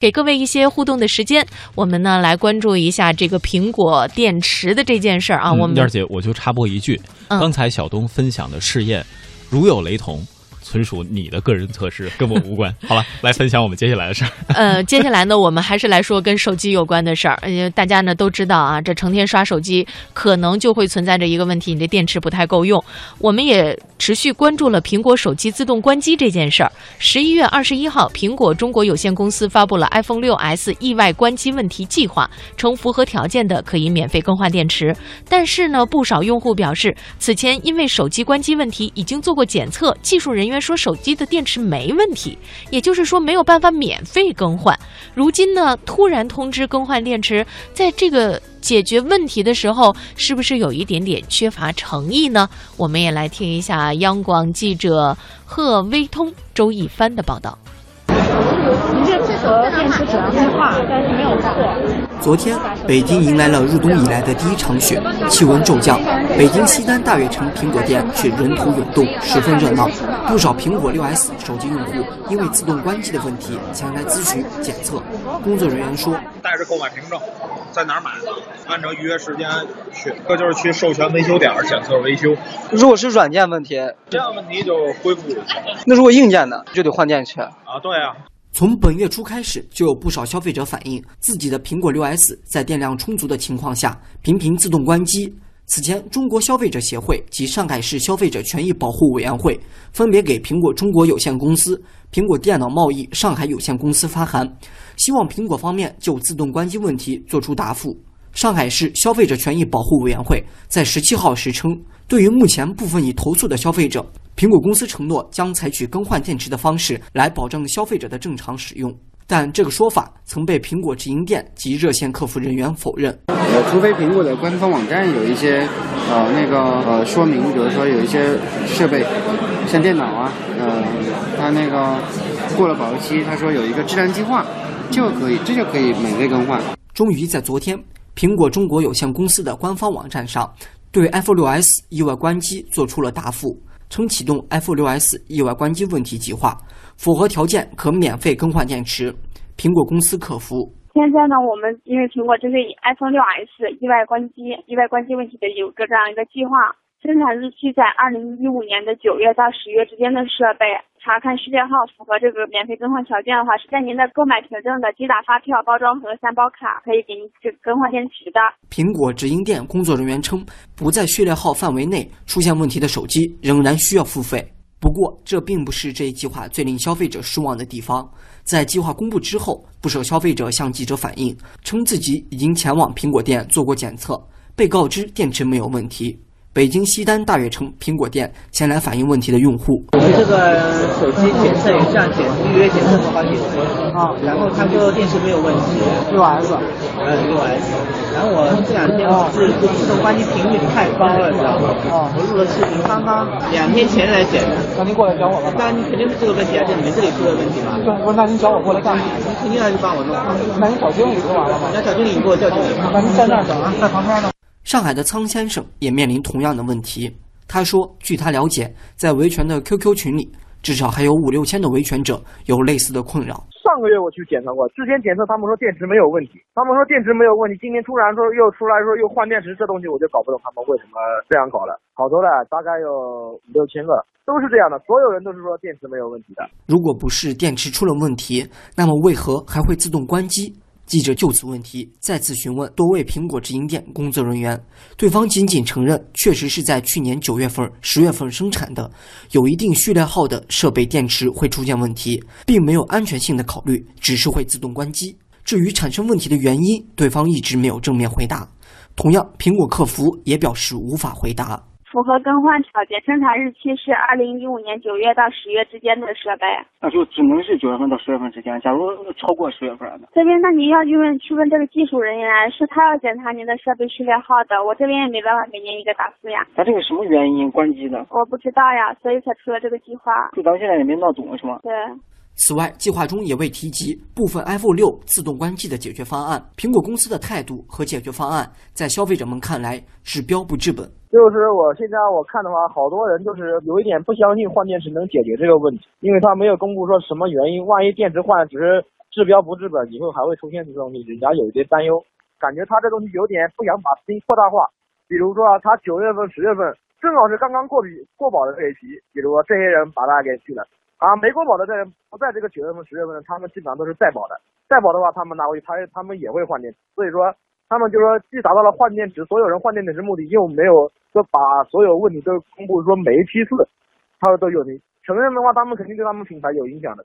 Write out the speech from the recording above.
给各位一些互动的时间，我们呢来关注一下这个苹果电池的这件事儿啊。我们燕儿姐，我就插播一句，嗯刚才小东分享的试验，如有雷同，纯属你的个人测试，跟我无关。好了，来分享我们接下来的事儿。呃，接下来呢，我们还是来说跟手机有关的事儿。呃，大家呢都知道啊，这成天刷手机，可能就会存在着一个问题，你的电池不太够用。我们也持续关注了苹果手机自动关机这件事儿。十一月二十一号，苹果中国有限公司发布了 iPhone 六 S 意外关机问题计划，称符合条件的可以免费更换电池。但是呢，不少用户表示，此前因为手机关机问题已经做过检测，技术人员说手机的电池没问题，也就是说没有办法免费更换。如今呢，突然通知更换电池，在这个解决问题的时候，是不是有一点点缺乏诚意呢？我们也来听一下央广记者贺威通周一帆的报道。您这符合电池质量计划，但是没有。昨天，北京迎来了入冬以来的第一场雪，气温骤降。北京西单大悦城苹果店却人头涌动，十分热闹。不少苹果 6S 手机用户因为自动关机的问题前来咨询检测。工作人员说，带着购买凭证，在哪儿买？按照预约时间去，这就是去授权维修点儿检测维修。如果是软件问题，这样问题就恢复。那如果硬件呢，就得换电池。啊，对啊。从本月初开始，就有不少消费者反映，自己的苹果 6S 在电量充足的情况下，频频自动关机。此前，中国消费者协会及上海市消费者权益保护委员会分别给苹果中国有限公司、苹果电脑贸易上海有限公司发函，希望苹果方面就自动关机问题作出答复。上海市消费者权益保护委员会在十七号时称，对于目前部分已投诉的消费者，苹果公司承诺将采取更换电池的方式来保证消费者的正常使用。但这个说法曾被苹果直营店及热线客服人员否认。呃，除非苹果的官方网站有一些呃那个呃说明，比如说有一些设备，像电脑啊，呃，它那个过了保质期，他说有一个质量计划，就可以这就可以免费更换。终于在昨天，苹果中国有限公司的官方网站上，对 iPhone 6s 意外关机做出了答复，称启动 iPhone 6s 意外关机问题计划，符合条件可免费更换电池。苹果公司客服。现在呢，我们因为苹果针对 iPhone 6s 意外关机、意外关机问题的有个这样一个计划，生产日期在二零一五年的九月到十月之间的设备，查看序列号符合这个免费更换条件的话，是在您的购买凭证的机打发票、包装盒、三包卡可以给您去更换电池的。苹果直营店工作人员称，不在序列号范围内出现问题的手机仍然需要付费。不过，这并不是这一计划最令消费者失望的地方。在计划公布之后，不少消费者向记者反映，称自己已经前往苹果店做过检测，被告知电池没有问题。北京西单大悦城苹果店前来反映问题的用户，我们这个手机检测也是要检预约检测过好几次啊，然后他说电池没有问题，六 S，嗯六 S，然后我这两天是自动关机频率太高了，知道吗？啊，我录了视频，刚刚两天前来检的。那您过来找我吧。那你肯定是这个问题啊，就你们这里出的问题嘛。对，不是，那您找我过来干嘛？你肯定要去帮我弄。那您找经理不就完了吗？你要找经理，你给我叫经理。那您在那儿等啊，在旁边呢。上海的苍先生也面临同样的问题。他说，据他了解，在维权的 QQ 群里，至少还有五六千的维权者有类似的困扰。上个月我去检测过，之前检测他们说电池没有问题，他们说电池没有问题，今天突然说又出来说又换电池，这东西我就搞不懂他们为什么这样搞了。好多了，大概有五六千个，都是这样的，所有人都是说电池没有问题的。如果不是电池出了问题，那么为何还会自动关机？记者就此问题再次询问多位苹果直营店工作人员，对方仅仅承认确实是在去年九月份、十月份生产的，有一定序列号的设备电池会出现问题，并没有安全性的考虑，只是会自动关机。至于产生问题的原因，对方一直没有正面回答。同样，苹果客服也表示无法回答。符合更换条件，生产日期是二零一五年九月到十月之间的设备。那就只能是九月份到十月份之间。假如超过十月份的，这边那您要去问去问这个技术人员，是他要检查您的设备序列号的，我这边也没办法给您一个答复呀。他这个什么原因关机的？我不知道呀，所以才出了这个计划。就到现在也没闹懂是吗？对。此外，计划中也未提及部分 iPhone 六自动关机的解决方案。苹果公司的态度和解决方案，在消费者们看来治标不治本。就是我现在我看的话，好多人就是有一点不相信换电池能解决这个问题，因为他没有公布说什么原因，万一电池换了只是治标不治本，以后还会出现这种东西，人家有一些担忧，感觉他这东西有点不想把事情扩大化。比如说啊，他九月份、十月份正好是刚刚过比过保的这一批，比如说这些人把他给去了，啊，没过保的在不在这个九月份、十月份，他们基本上都是在保的，在保的话，他们拿回去，他他们也会换电池，所以说他们就说既达到了换电池，所有人换电池的目的，又没有说把所有问题都公布，说每一批次他都有你承认的话，他们肯定对他们品牌有影响的。